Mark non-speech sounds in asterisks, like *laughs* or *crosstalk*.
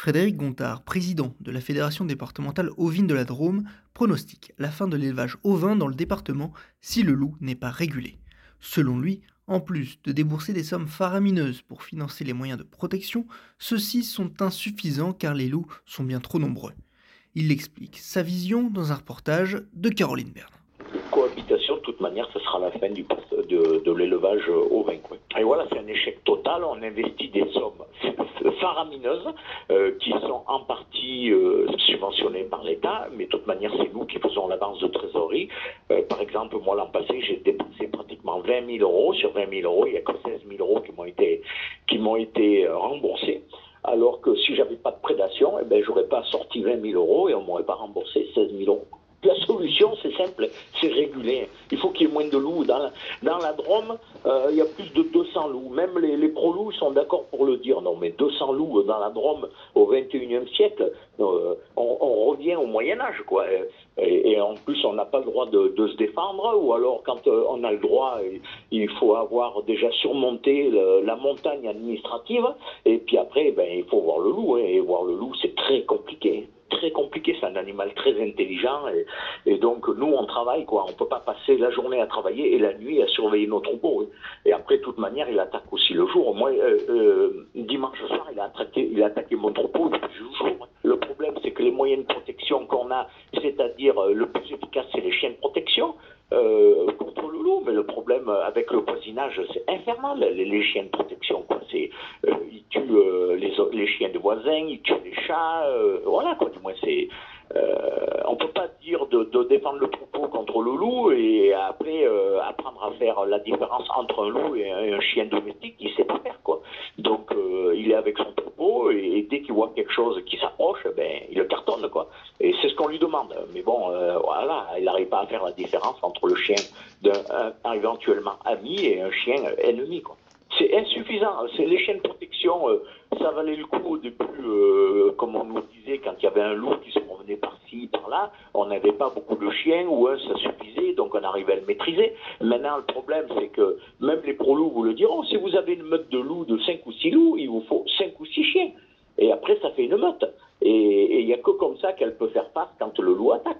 Frédéric Gontard, président de la Fédération départementale ovine de la Drôme, pronostique la fin de l'élevage ovin dans le département si le loup n'est pas régulé. Selon lui, en plus de débourser des sommes faramineuses pour financer les moyens de protection, ceux-ci sont insuffisants car les loups sont bien trop nombreux. Il explique sa vision dans un reportage de Caroline Berne toute manière, ce sera la fin de, de l'élevage ovin. Quoi. Et voilà, c'est un échec total. On investit des sommes *laughs* faramineuses euh, qui sont en partie euh, subventionnées par l'État, mais de toute manière, c'est nous qui faisons l'avance de trésorerie. Euh, par exemple, moi, l'an passé, j'ai dépensé pratiquement 20 000 euros. Sur 20 000 euros, il n'y a que 16 000 euros qui m'ont été, qui m'ont été remboursés. Alors que si j'avais pas de prédation, eh ben, j'aurais pas sorti 20 000 euros et on m'aurait pas remboursé 16 000 euros. La solution, c'est simple, c'est réguler. Il faut qu'il y ait moins de loups. Dans la, Drôme, euh, il y a plus de 200 loups. Même les, pro-loups sont d'accord pour le dire. Non, mais 200 loups dans la Drôme au 21e siècle, euh, on, revient au Moyen-Âge, quoi. Et, en plus, on n'a pas le droit de, se défendre, ou alors, quand euh, on a le droit, il faut avoir déjà surmonté la montagne administrative, et puis après, ben, il faut voir le loup. Hein, et voir le loup, c'est très compliqué très intelligent et, donc nous on travaille quoi, on peut pas passer la journée à travailler et la nuit à surveiller nos troupeaux. Hein. Et après de toute manière il attaque aussi le jour. Moi euh, euh, dimanche soir il a attaqué, il a attaqué mon troupeau le jour. Le problème c'est que les moyens de protection qu'on a, c'est-à-dire euh, le plus efficace c'est les chiens de protection. Euh, contre le loup, mais le problème avec le voisinage, c'est infernal, les, chiens de protection. Quoi. C'est, ils tuent les, les, chiens de voisins, ils tuent les chats, voilà, quoi. Du moins, c'est. On peut pas dire de, défendre le troupeau contre le loup et après apprendre à faire la différence entre un loup et un, chien domestique, il sait pas faire, quoi. Donc, il est avec son troupeau et, dès qu'il voit quelque chose qui s'approche, ben, il le cartonne, quoi. Et c'est ce qu'on lui demande. Mais bon, voilà, il n'arrive pas à faire la différence entre le chien d'un éventuellement ami et un chien ennemi. Quoi. C'est insuffisant. C'est les chiens de protection, euh, ça valait le coup au début, euh, comme on nous disait, quand il y avait un loup qui se par-ci, par-là, on n'avait pas beaucoup de chiens, ou un, ça suffisait, donc on arrivait à le maîtriser. Maintenant, le problème, c'est que même les pro-loups vous le diront, si vous avez une meute de loups, de 5 ou 6 loups, il vous faut 5 ou 6 chiens. Et après, ça fait une meute. Et il n'y a que comme ça qu'elle peut faire face quand le loup attaque.